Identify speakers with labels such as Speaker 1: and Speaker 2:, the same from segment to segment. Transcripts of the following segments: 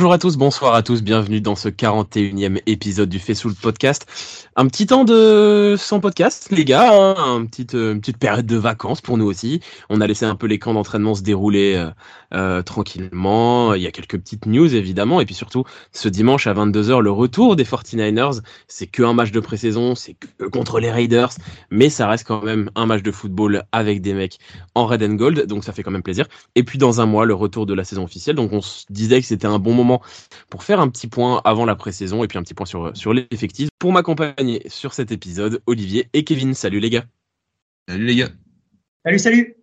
Speaker 1: Bonjour à tous, bonsoir à tous, bienvenue dans ce 41e épisode du Fessoul Podcast. Un petit temps de sans podcast, les gars, hein, une, petite, euh, une petite période de vacances pour nous aussi. On a laissé un peu les camps d'entraînement se dérouler euh, euh, tranquillement. Il y a quelques petites news évidemment, et puis surtout ce dimanche à 22h, le retour des 49ers. C'est que un match de pré-saison, c'est que contre les Raiders, mais ça reste quand même un match de football avec des mecs en red and gold, donc ça fait quand même plaisir. Et puis dans un mois, le retour de la saison officielle, donc on se disait que c'était un bon moment pour faire un petit point avant la pré-saison et puis un petit point sur, sur l'effectif. Pour m'accompagner sur cet épisode, Olivier et Kevin. Salut les gars.
Speaker 2: Salut les gars.
Speaker 3: Salut, salut.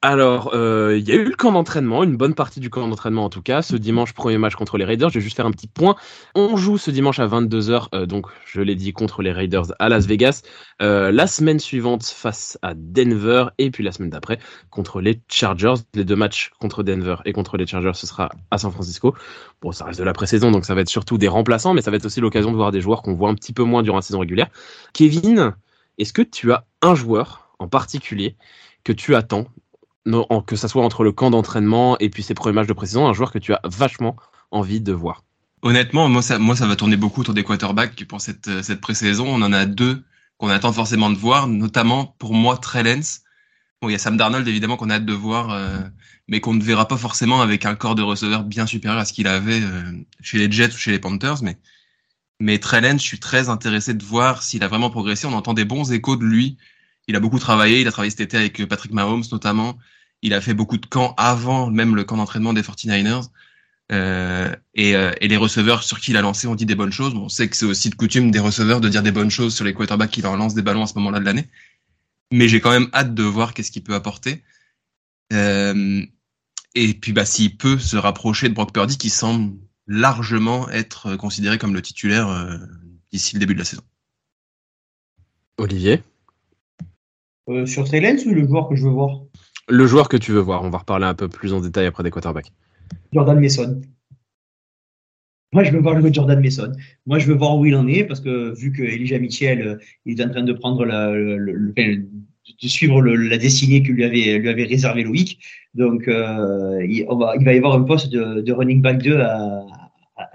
Speaker 1: Alors, euh, il y a eu le camp d'entraînement, une bonne partie du camp d'entraînement en tout cas. Ce dimanche, premier match contre les Raiders. Je vais juste faire un petit point. On joue ce dimanche à 22h, euh, donc je l'ai dit, contre les Raiders à Las Vegas. Euh, la semaine suivante face à Denver et puis la semaine d'après contre les Chargers. Les deux matchs contre Denver et contre les Chargers, ce sera à San Francisco. Bon, ça reste de la pré-saison, donc ça va être surtout des remplaçants, mais ça va être aussi l'occasion de voir des joueurs qu'on voit un petit peu moins durant la saison régulière. Kevin, est-ce que tu as un joueur en particulier que tu attends que ça soit entre le camp d'entraînement et puis ses premiers matchs de précision, un joueur que tu as vachement envie de voir
Speaker 2: Honnêtement, moi ça, moi, ça va tourner beaucoup autour des quarterbacks pour cette, euh, cette pré-saison. On en a deux qu'on attend forcément de voir, notamment pour moi, Trellens. Bon, il y a Sam Darnold, évidemment, qu'on a hâte de voir, euh, mais qu'on ne verra pas forcément avec un corps de receveur bien supérieur à ce qu'il avait euh, chez les Jets ou chez les Panthers. Mais, mais Trellens, je suis très intéressé de voir s'il a vraiment progressé. On entend des bons échos de lui. Il a beaucoup travaillé. Il a travaillé cet été avec Patrick Mahomes, notamment. Il a fait beaucoup de camps avant même le camp d'entraînement des 49ers. Euh, et, euh, et, les receveurs sur qui il a lancé ont dit des bonnes choses. Bon, on sait que c'est aussi de coutume des receveurs de dire des bonnes choses sur les quarterbacks qui leur lancent des ballons à ce moment-là de l'année. Mais j'ai quand même hâte de voir qu'est-ce qu'il peut apporter. Euh, et puis, bah, s'il peut se rapprocher de Brock Purdy, qui semble largement être considéré comme le titulaire euh, d'ici le début de la saison.
Speaker 1: Olivier?
Speaker 3: Euh, Sur Trey ou le joueur que je veux voir?
Speaker 1: Le joueur que tu veux voir, on va reparler un peu plus en détail après des quarterbacks.
Speaker 3: Jordan Mason. Moi, je veux voir le Jordan Mason. Moi, je veux voir où il en est parce que vu que Elijah Mitchell euh, il est en train de prendre la, de suivre la destinée que lui avait lui avait réservé Loïc, donc euh, il, va, y avoir un poste de, de running back 2 à, à,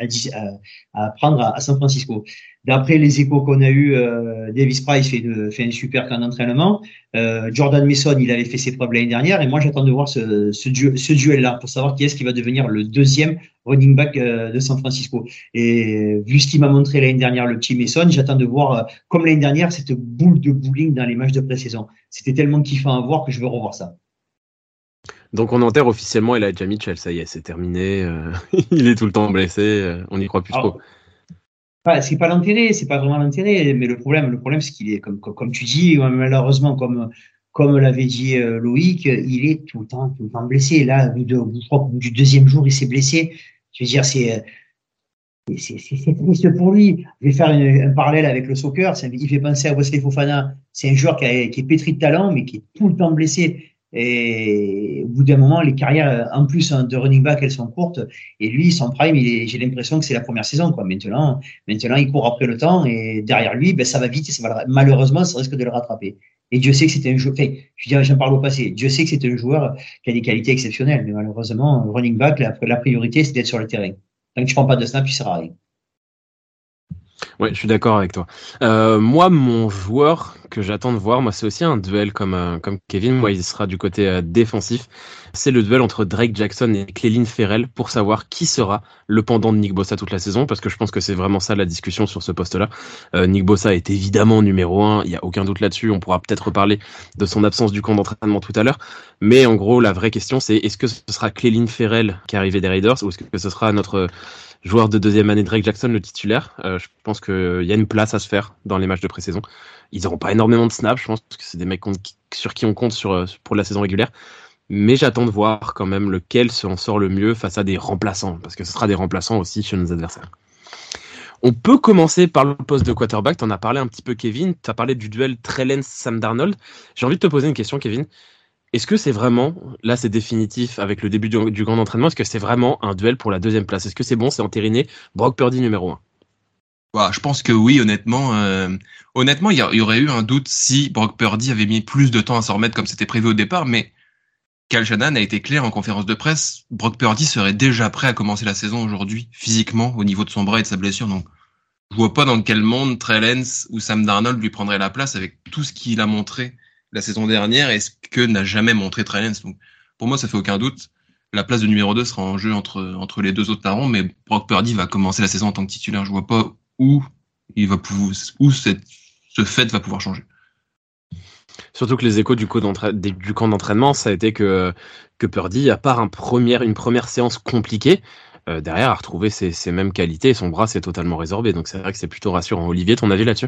Speaker 3: à, prendre à, San Francisco. D'après les échos qu'on a eu, euh, Davis Price fait, de, fait un super camp d'entraînement. Euh, Jordan Mason, il avait fait ses preuves l'année dernière. Et moi, j'attends de voir ce, ce, ce duel-là pour savoir qui est-ce qui va devenir le deuxième running back euh, de San Francisco. Et vu ce qu'il m'a montré l'année dernière, le petit Mason, j'attends de voir, comme l'année dernière, cette boule de bowling dans les matchs de pré-saison. C'était tellement kiffant à voir que je veux revoir ça.
Speaker 1: Donc on enterre officiellement Elijah Mitchell, ça y est, c'est terminé. Il est tout le temps blessé, on n'y croit plus trop.
Speaker 3: C'est pas l'intérêt, c'est pas vraiment l'intérêt, mais le problème, le problème, c'est qu'il est comme, comme, tu dis, malheureusement, comme comme l'avait dit euh, Loïc, il est tout le temps, tout le temps blessé. Là, au bout, du deuxième jour, il s'est blessé. Je veux dire, c'est c'est triste pour lui. Je vais faire un parallèle avec le soccer. Il fait penser à Wesley Fofana. C'est un joueur qui, qui, est pétri de talent, mais qui est tout le temps blessé. Et au bout d'un moment, les carrières, en plus hein, de running back, elles sont courtes. Et lui, son prime, j'ai l'impression que c'est la première saison. Quoi. Maintenant, maintenant, il court après le temps et derrière lui, ben, ça va vite. Et ça malheureusement, ça risque de le rattraper. Et Dieu sait que c'était un joueur. Enfin, je parle au passé. Dieu sait que c'était un joueur qui a des qualités exceptionnelles. Mais malheureusement, running back, la, priorité, c'est d'être sur le terrain. Tant que tu prends pas de snap, tu seras rien.
Speaker 1: Ouais, je suis d'accord avec toi. Euh, moi, mon joueur que j'attends de voir, moi, c'est aussi un duel comme euh, comme Kevin. Moi, il sera du côté euh, défensif. C'est le duel entre Drake Jackson et Cléline Ferrell pour savoir qui sera le pendant de Nick Bossa toute la saison, parce que je pense que c'est vraiment ça la discussion sur ce poste-là. Nick Bossa est évidemment numéro un, il y a aucun doute là-dessus. On pourra peut-être reparler de son absence du camp d'entraînement tout à l'heure, mais en gros, la vraie question, c'est est-ce que ce sera Cléline Ferrell qui est arrivé des Raiders ou est-ce que ce sera notre joueur de deuxième année, Drake Jackson, le titulaire. Euh, je pense qu'il y a une place à se faire dans les matchs de pré-saison. Ils n'auront pas énormément de snaps, je pense que c'est des mecs sur qui on compte euh, pour la saison régulière. Mais j'attends de voir quand même lequel s'en sort le mieux face à des remplaçants, parce que ce sera des remplaçants aussi chez nos adversaires. On peut commencer par le poste de quarterback. Tu en as parlé un petit peu, Kevin. Tu as parlé du duel Trellens-Sam Darnold. J'ai envie de te poser une question, Kevin. Est-ce que c'est vraiment, là c'est définitif avec le début du, grand entraînement, est-ce que c'est vraiment un duel pour la deuxième place? Est-ce que c'est bon, c'est entériné? Brock Purdy numéro 1
Speaker 2: bah, Je pense que oui, honnêtement. Euh, honnêtement, il y, aurait eu un doute si Brock Purdy avait mis plus de temps à s'en remettre comme c'était prévu au départ, mais Cal Shanahan a été clair en conférence de presse. Brock Purdy serait déjà prêt à commencer la saison aujourd'hui, physiquement, au niveau de son bras et de sa blessure. Donc, je vois pas dans quel monde Trey Lance ou Sam Darnold lui prendrait la place avec tout ce qu'il a montré la saison dernière et ce que n'a jamais montré Trey Lance. Donc, pour moi, ça fait aucun doute. La place de numéro 2 sera en jeu entre, entre les deux autres parents, mais Brock Purdy va commencer la saison en tant que titulaire. Je vois pas où il va pouvoir, où cette, ce fait va pouvoir changer.
Speaker 1: Surtout que les échos du, du camp d'entraînement, ça a été que, que Purdy, à part un une première séance compliquée, euh, derrière a retrouvé ses, ses, mêmes qualités et son bras s'est totalement résorbé. Donc c'est vrai que c'est plutôt rassurant. Olivier, ton avis là-dessus?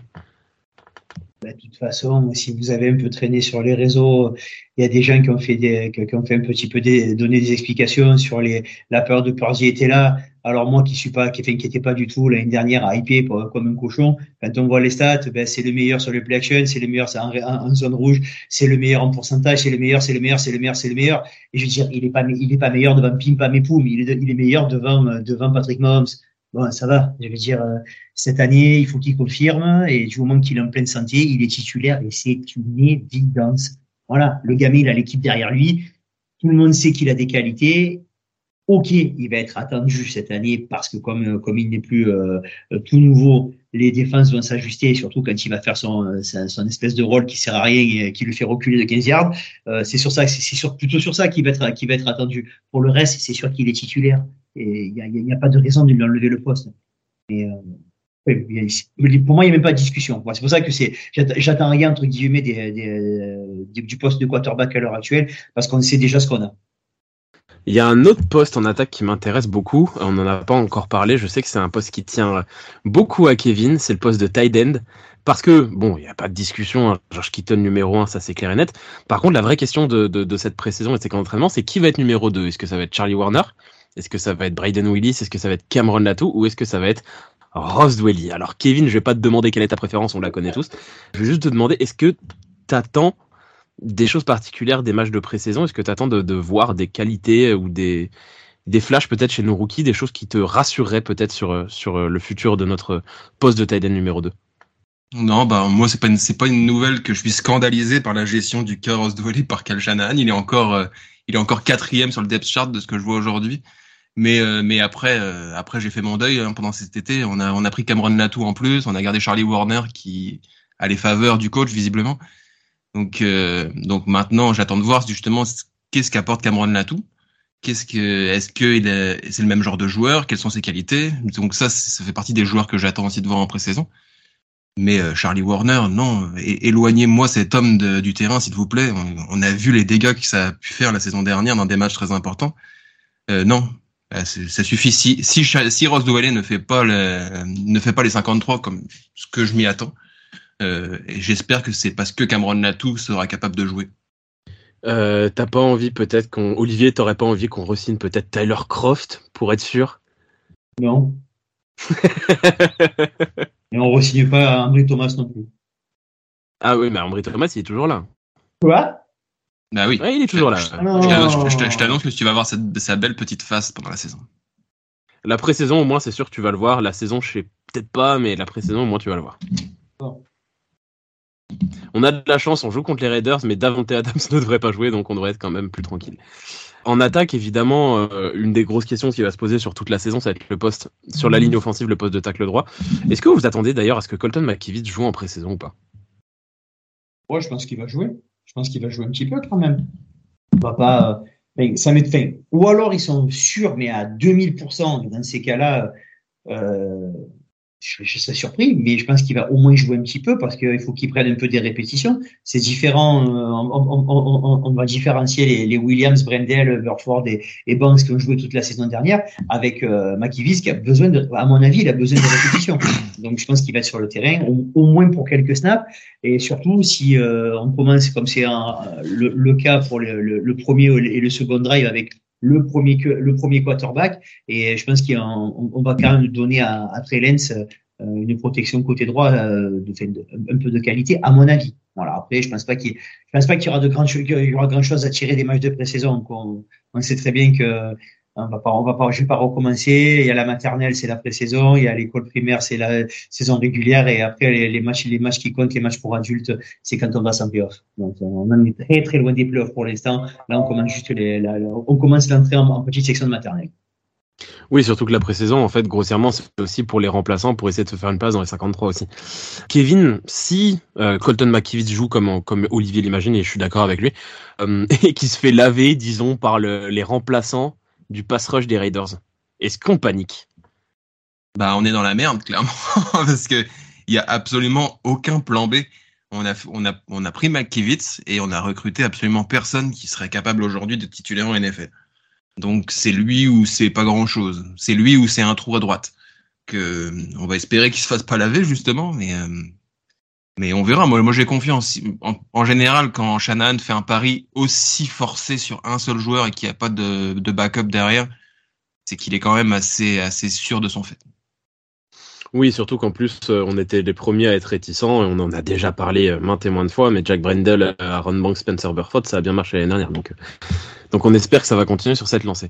Speaker 3: De toute façon, si vous avez un peu traîné sur les réseaux, il y a des gens qui ont fait des, qui ont fait un petit peu des, donner des explications sur les, la peur de Purdy était là. Alors moi qui suis pas, qui n'inquiétait pas du tout l'année dernière à hyper comme un cochon, quand on voit les stats, ben, c'est le meilleur sur le play action, c'est le meilleur en, zone rouge, c'est le meilleur en pourcentage, c'est le meilleur, c'est le meilleur, c'est le meilleur, c'est le meilleur. Et je veux dire, il est pas, il pas meilleur devant Pimpa Mepoum, il est, il est meilleur devant, devant Patrick Mahomes. Bon, ça va. Je veux dire, euh, cette année, il faut qu'il confirme et du moment qu'il est en pleine santé, il est titulaire et c'est une évidence. Voilà, le gamin, il a l'équipe derrière lui. Tout le monde sait qu'il a des qualités Ok, il va être attendu cette année parce que comme comme il n'est plus euh, tout nouveau, les défenses vont s'ajuster, surtout quand il va faire son, espèce de rôle qui sert à rien et qui lui fait reculer de 15 yards. Euh, c'est sur ça, c'est plutôt sur ça qu'il va être qui va être attendu. Pour le reste, c'est sûr qu'il est titulaire et il n'y a, pas de raison de lui enlever le poste. Et, euh, pour moi, il n'y a même pas de discussion. C'est pour ça que j'attends rien entre guillemets des, du poste de quarterback à l'heure actuelle parce qu'on sait déjà ce qu'on a.
Speaker 1: Il y a un autre poste en attaque qui m'intéresse beaucoup. On n'en a pas encore parlé. Je sais que c'est un poste qui tient beaucoup à Kevin. C'est le poste de tight end. Parce que, bon, il n'y a pas de discussion. Hein. George Kitton numéro 1, ça c'est clair et net. Par contre, la vraie question de, cette pré-saison et de ces camps d'entraînement, c'est qui va être numéro 2 Est-ce que ça va être Charlie Warner? Est-ce que ça va être Braden Willis? Est-ce que ça va être Cameron Latou? Ou est-ce que ça va être Ross Dwelly? Alors, Kevin, je vais pas te demander quelle est ta préférence, on la connaît tous. Je vais juste te demander, est-ce que t'attends des choses particulières des matchs de pré-saison? Est-ce que tu attends de, de, voir des qualités ou des, des flashs peut-être chez nos rookies, des choses qui te rassureraient peut-être sur, sur le futur de notre poste de tight numéro 2
Speaker 2: non, bah moi c'est pas c'est pas une nouvelle que je suis scandalisé par la gestion du Chaos de volley par Cal Shanahan. Il est encore euh, il est encore quatrième sur le depth chart de ce que je vois aujourd'hui. Mais euh, mais après euh, après j'ai fait mon deuil hein, pendant cet été. On a on a pris Cameron Latou en plus. On a gardé Charlie Warner qui a les faveurs du coach visiblement. Donc, euh, donc maintenant, j'attends de voir justement qu'est-ce qu'apporte Cameron Latou. Qu'est-ce que, est-ce que c'est le même genre de joueur? Quelles sont ses qualités? Donc ça, ça fait partie des joueurs que j'attends aussi de voir en pré-saison. Mais euh, Charlie Warner, non, éloignez-moi cet homme de, du terrain, s'il vous plaît. On, a vu les dégâts que ça a pu faire la saison dernière dans des matchs très importants. Euh, non, ça suffit. Si si, si Ross Dwelley ne fait pas le, ne fait pas les 53 comme ce que je m'y attends, euh, et j'espère que c'est parce que Cameron Latou sera capable de jouer.
Speaker 1: Euh, T'as pas envie peut-être qu'on Olivier, t'aurais pas envie qu'on resigne peut-être Tyler Croft pour être sûr?
Speaker 3: Non. Et on resigne pas Ambry Thomas non plus.
Speaker 1: Ah oui, mais Ambry Thomas, il est toujours là.
Speaker 3: Quoi?
Speaker 2: Bah oui.
Speaker 1: Ouais, il est toujours là.
Speaker 2: Je t'annonce que tu vas voir sa belle petite face pendant la saison.
Speaker 1: La pré-saison, au moins, c'est sûr que tu vas le voir. La saison, je sais peut-être pas, mais la pré-saison, au moins, tu vas le voir. Bon. On a de la chance, on joue contre les Raiders, mais Davante Adams ne devrait pas jouer, donc on devrait être quand même plus tranquille. En attaque, évidemment, euh, une des grosses questions qui va se poser sur toute la saison, ça va être le poste sur la ligne offensive, le poste de tacle droit. Est-ce que vous attendez d'ailleurs à ce que Colton McKivitz joue en pré-saison ou pas?
Speaker 3: Ouais, je pense qu'il va jouer. Je pense qu'il va jouer un petit peu quand même. On va pas. Euh, ça met fin. Ou alors ils sont sûrs, mais à 2000%. Dans ces cas-là, euh, je, serais surpris, mais je pense qu'il va au moins jouer un petit peu parce qu'il faut qu'il prenne un peu des répétitions. C'est différent, euh, on, va différencier les, Williams, Brendel, Burford et, et, Banks qui ont joué toute la saison dernière avec euh, qui a besoin de, à mon avis, il a besoin de répétitions. Donc je pense qu'il va être sur le terrain au, moins pour quelques snaps et surtout si euh, on commence comme c'est le, le, cas pour le, le, le premier et le second drive avec le premier le premier quarterback et je pense qu'on on va quand même donner à, à Trey Lance euh, une protection côté droit euh, de, de, un peu de qualité à mon avis. Voilà. Après, je pense pas qu'il, je pense pas qu'il y aura de grandes, il y aura grand chose à tirer des matchs de pré-saison. On, on, sait très bien que On va pas, va pas, je vais pas recommencer. Il y a la maternelle, c'est la pré-saison. Il y a l'école primaire, c'est la saison régulière. Et après, les, matchs, les matchs qui comptent, les matchs pour adultes, c'est quand on va en playoff. Donc, on en est très, très loin des playoffs pour l'instant. Là, on commence juste les, on commence l'entrée en, petite section de maternelle.
Speaker 1: Oui, surtout que la pré-saison, en fait, grossièrement, c'est aussi pour les remplaçants, pour essayer de se faire une place dans les 53 aussi. Kevin, si euh, Colton McKivitz joue comme, comme Olivier l'imagine, et je suis d'accord avec lui, euh, et qui se fait laver, disons, par le, les remplaçants du pass rush des Raiders, est-ce qu'on panique?
Speaker 2: Bah, on est dans la merde, clairement, parce que il y a absolument aucun plan B. On a, on a, on a pris McKivitz et on a recruté absolument personne qui serait capable aujourd'hui de tituler en NFL. Donc c'est lui ou c'est pas grand chose. C'est lui ou c'est un trou à droite. Que on va espérer qu'il se fasse pas laver justement, mais euh, mais on verra. Moi, moi j'ai confiance. En, général, quand Shannon fait un pari aussi forcé sur un seul joueur et qu'il n'y a pas de, de backup derrière, c'est qu'il est quand même assez assez sûr de son fait.
Speaker 1: Oui, surtout qu'en plus, euh, on était les premiers à être réticents et on en a déjà parlé euh, maintes et maintes fois, mais Jack Brendel, Aaron Banks, Spencer Burford, ça a bien marché l'année dernière. Donc, donc on espère que ça va continuer sur cette lancée.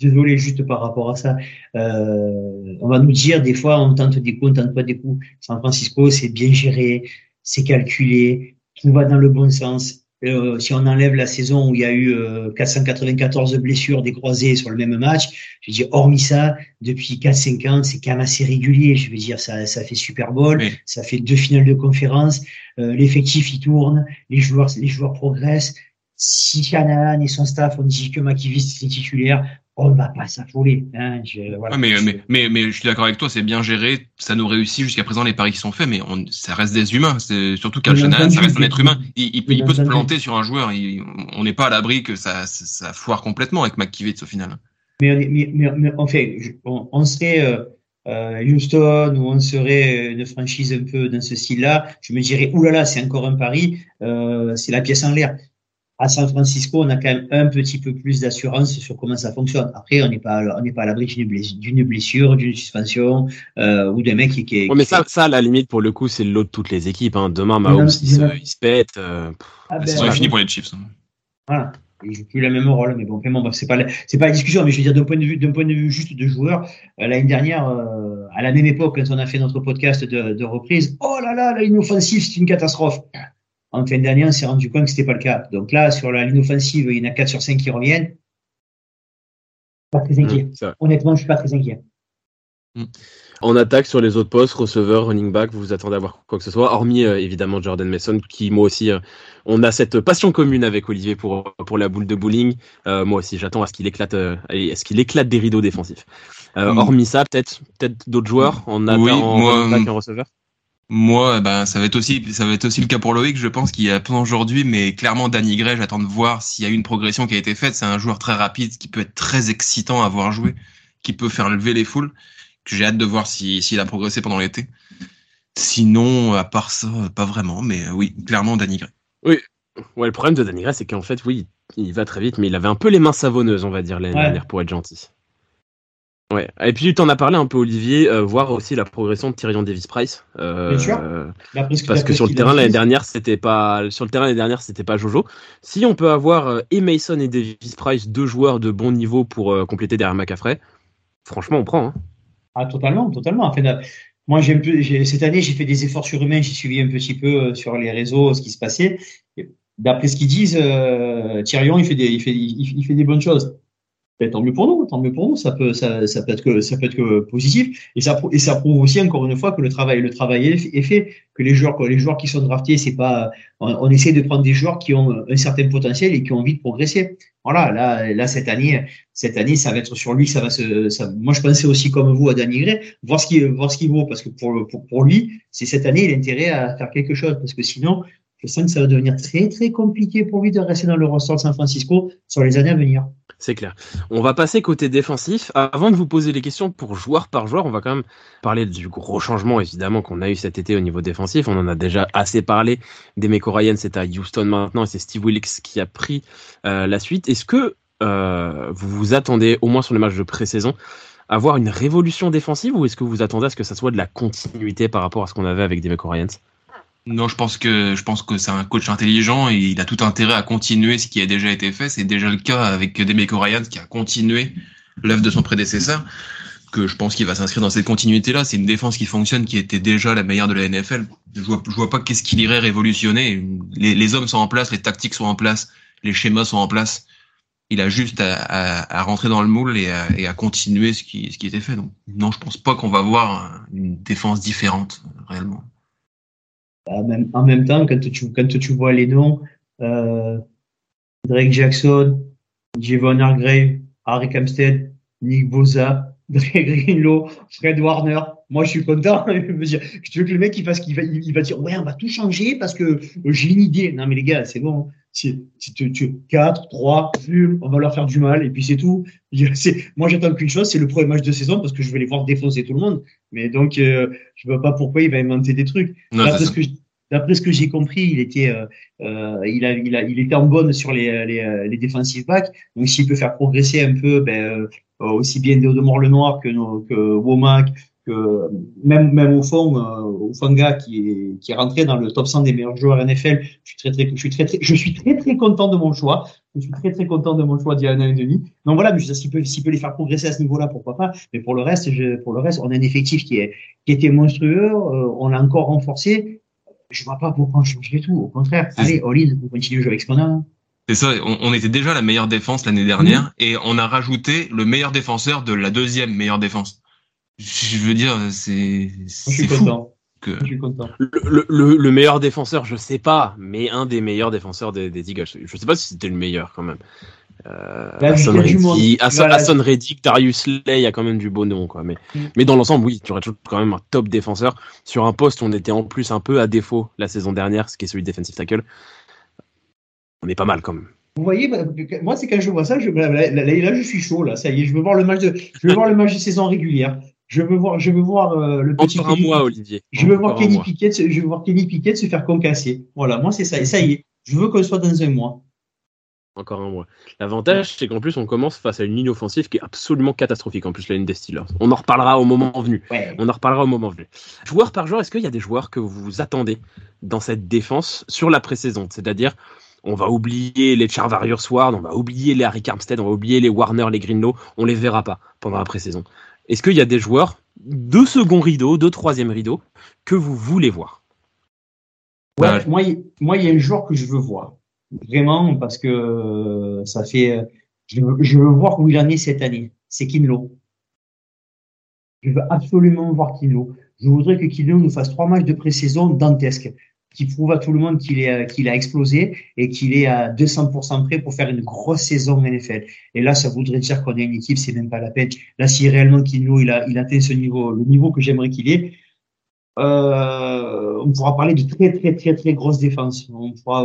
Speaker 3: Désolé juste par rapport à ça. Euh, on va nous dire des fois on tente des coups, on tente pas des coups. San Francisco, c'est bien géré, c'est calculé, tout va dans le bon sens. Euh, si on enlève la saison où il y a eu euh, 494 blessures des croisés sur le même match, je veux dire, hormis ça, depuis 4-5 ans, c'est quand même assez régulier. Je veux dire, ça, ça fait Super Bowl, ça fait deux finales de conférence, euh, l'effectif il tourne, les joueurs, les joueurs progressent si Shanahan et son staff ont dit que McKivis est titulaire, on va pas s'affoler. Hein,
Speaker 2: mais, mais, mais, mais, je suis d'accord avec toi, c'est bien géré, ça nous réussit jusqu'à présent les paris qui sont faits, mais on, ça reste des humains. C'est surtout Shanahan, ça reste un être humain. Il, il, peut, se planter sur un joueur. on n'est pas à l'abri que ça, ça, foire complètement avec McKivitz au final.
Speaker 3: Mais, mais, mais, en fait, on, serait euh, euh, Houston ou on serait une franchise un peu dans ce style-là. Je me dirais, oulala, c'est encore un pari. Euh, c'est la pièce en l'air à San Francisco, on a quand même un petit peu plus d'assurance sur comment ça fonctionne. Après, on n'est pas, on n'est pas à l'abri d'une blessure, d'une suspension euh, ou d'un mec qui, qui
Speaker 1: est. mais ça, ça, à la limite, pour le coup, c'est l'autre de toutes les équipes. Hein. Demain, Mahomes, il, se, il se pète. Euh,
Speaker 2: ah ben, c'est fini pour les Chiefs. Hein.
Speaker 3: Voilà. Il joue plus le même rôle, mais bon, vraiment, c'est pas, c'est pas la discussion. Mais je veux dire, d'un point de vue, d'un point de vue juste de joueur, euh, l'année dernière, euh, à la même époque, quand on a fait notre podcast de, de reprise, oh là là, la ligne offensive, c'est une catastrophe en fin d'année, on s'est rendu compte que c'était pas le cas. Donc là, sur la ligne offensive, il y en a 4 sur 5 qui reviennent. Pas très inquiet. Mmh, Honnêtement, je suis pas très inquiet.
Speaker 1: Mmh. En attaque sur les autres postes, receveur, running back, vous vous attendez à voir quoi que ce soit, hormis euh, évidemment Jordan Mason, qui moi aussi, euh, on a cette passion commune avec Olivier pour, pour la boule de bowling. Euh, moi aussi, j'attends à ce qu'il éclate, ce qu'il éclate des rideaux défensifs. Mmh. Hormis ça, peut-être peut-être d'autres joueurs en attaque, en attaque et en receveur?
Speaker 2: Moi, ben, ça va être aussi, ça va être aussi le cas pour Loïc. Je pense qu'il y a plein aujourd'hui, mais clairement, Danny Gray, j'attends de voir s'il y a une progression qui a été faite. C'est un joueur très rapide, qui peut être très excitant à voir jouer, qui peut faire lever les foules. Que j'ai hâte de voir s'il si, a progressé pendant l'été. Sinon, à part ça, pas vraiment, mais oui, clairement, Danny Gray.
Speaker 1: Oui, ouais, le problème de Danny Gray, c'est qu'en fait, oui, il va très vite, mais il avait un peu les mains savonneuses, on va dire, l'année dernière, pour être gentil. Ouais. Et puis tu en as parlé un peu Olivier, euh, voir aussi la progression de Tyrion Davis Price. Euh, Bien sûr. parce que sur le terrain l'année dernière c'était pas sur le terrain l'année dernière c'était pas Jojo. Si on peut avoir euh, et Mason et Davis Price deux joueurs de bon niveau pour euh, compléter derrière McCaffrey, franchement on prend. Hein.
Speaker 3: Ah totalement, totalement. En fait, moi j'ai cette année j'ai fait des efforts surhumains, j'ai suivi un petit peu sur les réseaux ce qui se passait. D'après ce qu'ils disent, Tyrion il fait des il fait il fait des bonnes choses ben, tant mieux pour nous, tant mieux pour nous. Ça peut, ça, ça peut être que, ça peut être que positif. Et ça, et ça prouve aussi encore une fois que le travail, le travail est fait, que les joueurs, les joueurs qui sont draftés, c'est pas, on, essaie de prendre des joueurs qui ont un certain potentiel et qui ont envie de progresser. Voilà, là, là cette année, cette année, ça va être sur lui ça va se. Ça, moi, je pensais aussi comme vous à Danny Gray, voir ce qu'il, voir ce qu'il vaut, parce que pour, pour, pour lui, c'est cette année, il a intérêt à faire quelque chose, parce que sinon, je sens que ça va devenir très très compliqué pour lui de rester dans le roster de San Francisco sur les années à venir.
Speaker 1: C'est clair. On va passer côté défensif. Avant de vous poser les questions pour joueur par joueur, on va quand même parler du gros changement évidemment qu'on a eu cet été au niveau défensif. On en a déjà assez parlé. Demeco Ryan, c'est à Houston maintenant et c'est Steve Wilkes qui a pris euh, la suite. Est-ce que euh, vous vous attendez, au moins sur les matchs de pré-saison, à voir une révolution défensive ou est-ce que vous attendez à ce que ça soit de la continuité par rapport à ce qu'on avait avec Demeco Ryans?
Speaker 2: Non, je pense que je pense que c'est un coach intelligent et il a tout intérêt à continuer ce qui a déjà été fait. C'est déjà le cas avec Demeco Ryan qui a continué l'œuvre de son prédécesseur, que je pense qu'il va s'inscrire dans cette continuité-là. C'est une défense qui fonctionne, qui était déjà la meilleure de la NFL. Je vois, je vois pas qu'est-ce qu'il irait révolutionner. Les, les, hommes sont en place, les tactiques sont en place, les schémas sont en place. Il a juste à, à, à rentrer dans le moule et à, et à, continuer ce qui, ce qui était fait. Donc, non, je pense pas qu'on va voir une défense différente réellement.
Speaker 3: En même, en même temps, quand tu, quand tu vois les noms, euh, Drake Jackson, Javon Hargrave, Harry Kamstead, Nick Boza, Drake Greenlow, Fred Warner. Moi, je suis content. je veux que le mec, il fasse, qu'il va, il va dire, ouais, on va tout changer parce que j'ai une idée. Non, mais les gars, c'est bon. Si, tu, tu, 4, 3, on va leur faire du mal et puis c'est tout. Moi, j'attends qu'une chose, c'est le premier match de saison parce que je vais les voir défoncer tout le monde. Mais donc, euh, je vois pas pourquoi il va inventer des trucs. D'après ce que D'après ce que j'ai compris, il était, euh, euh, il, a, il, a, il était en bonne sur les, les, les defensive backs. Donc, s'il peut faire progresser un peu, ben, euh, aussi bien Deodemore Lenoir que, que Womack, que même, même au fond, euh, au Fanga qui est, qui est rentré dans le top 100 des meilleurs joueurs NFL, je suis très, très, je suis très, très, je suis très, très content de mon choix. Je suis très, très content de mon choix d'il y a un an et demi. Donc voilà, mais s'il peut, s'il peut les faire progresser à ce niveau-là, pourquoi pas. Mais pour le reste, je, pour le reste, on a un effectif qui est, qui était monstrueux. Euh, on l'a encore renforcé je vois pas pourquoi on changerait tout. Au contraire, allez, all-in, on continue le jeu avec ce qu'on a.
Speaker 2: C'est ça, on, on, était déjà la meilleure défense l'année dernière mmh. et on a rajouté le meilleur défenseur de la deuxième meilleure défense. Je veux dire, c'est.
Speaker 3: Je suis content. Que... Je suis content.
Speaker 1: Le, le, le, meilleur défenseur, je sais pas, mais un des meilleurs défenseurs des, des Eagles. Je sais pas si c'était le meilleur quand même. Euh, Hassan, Reddick, Hassan, Reddick, Darius Lay, il y a quand même du beau nom, quoi. Mais, mm. mais dans l'ensemble, oui, tu aurais toujours quand même un top défenseur. Sur un poste, on était en plus un peu à défaut la saison dernière, ce qui est celui de defensive tackle. On est pas mal quand même.
Speaker 3: Vous voyez, bah, moi, c'est quand je vois ça, je, là, là, là, je suis chaud, là, ça y est, je veux voir le match de, je veux voir le match de saison régulière. Je veux voir, je veux voir euh, le
Speaker 1: petit. Encore un mois, Olivier.
Speaker 3: Je veux voir Kenny Pickett, je veux voir Kenny Pickett se faire concasser. Voilà, moi, c'est ça. Et ça y est, je veux qu'on soit dans un mois
Speaker 1: encore un mois. L'avantage, c'est qu'en plus, on commence face à une ligne offensive qui est absolument catastrophique, en plus, la ligne des Steelers. On en reparlera au moment venu.
Speaker 3: Ouais.
Speaker 1: On en reparlera au moment venu. Joueur par joueur, est-ce qu'il y a des joueurs que vous attendez dans cette défense sur la pré-saison? C'est-à-dire, on va oublier les Charvarius Ward, on va oublier les Harry Armstead, on va oublier les Warner, les Greenlow, on les verra pas pendant la pré-saison. Est-ce qu'il y a des joueurs de second rideau, de troisième rideau, que vous voulez voir?
Speaker 3: Ouais, moi, moi, il y a un joueur que je veux voir Vraiment, parce que euh, ça fait. Je veux, je veux voir où il en est cette année. C'est Kinlo. Je veux absolument voir Kinlo. Je voudrais que Kinlo nous fasse trois matchs de pré-saison dantesques, qui prouve à tout le monde qu'il est qu'il a explosé et qu'il est à 200% prêt pour faire une grosse saison NFL. Et là, ça voudrait dire qu'on a une équipe, c'est même pas la peine. Là, si réellement Kinlo il a il atteint ce niveau, le niveau que j'aimerais qu'il ait, euh, on pourra parler de très très très très grosse défense. On pourra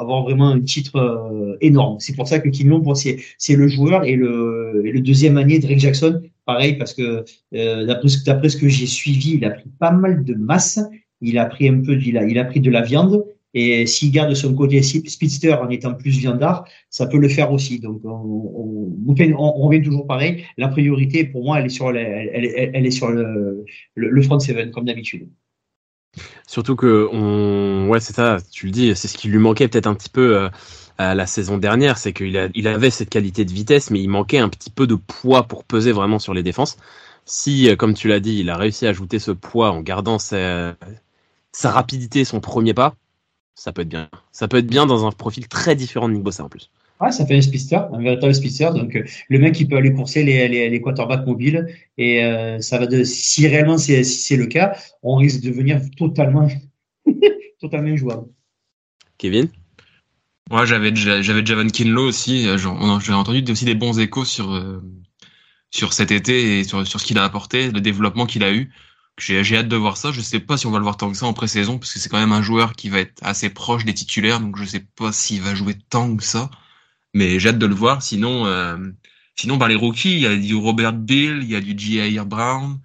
Speaker 3: avoir vraiment un titre euh, énorme. C'est pour ça que Kim Long, c'est c'est le joueur et le le deuxième année Drake Jackson, pareil parce que euh, d'après ce que j'ai suivi, il a pris pas mal de masse. Il a pris un peu, il a il a pris de la viande. Et s'il garde son côté speedster en étant plus viandard, ça peut le faire aussi. Donc, on, on, revient toujours pareil. La priorité, pour moi, elle est sur, elle, elle, est sur le, le, front seven, comme d'habitude.
Speaker 1: Surtout que, ouais, c'est ça, tu le dis, c'est ce qui lui manquait peut-être un petit peu euh, à la saison dernière, c'est qu'il a, il avait cette qualité de vitesse, mais il manquait un petit peu de poids pour peser vraiment sur les défenses. Si, euh, comme tu l'as dit, il a réussi à ajouter ce poids en gardant sa, sa rapidité, son premier pas, ça peut être bien. Ça peut être bien dans un profil très différent de Nick Bossa en plus.
Speaker 3: Ouais, ça fait un speedster, un véritable speedster. Donc, euh, le mec, il peut aller courser les, les, les quarterbacks mobiles. Et euh, ça va de, si réellement c'est si c'est le cas, on risque de devenir totalement, totalement injouable.
Speaker 1: Kevin?
Speaker 2: Moi, j'avais j'avais Javon Kinlo aussi. Euh, j'ai entendu aussi des bons échos sur sur cet été et sur, sur ce qu'il a apporté, le développement qu'il a eu. J'ai hâte de voir ça. Je sais pas si on va le voir tant que ça en pré-saison, parce que c'est quand même un joueur qui va être assez proche des titulaires, donc je sais pas s'il va jouer tant que ça. Mais j'ai hâte de le voir. Sinon, euh, sinon, bah, les rookies, il y a du Robert Bill, il y a du J.A.R. Brown,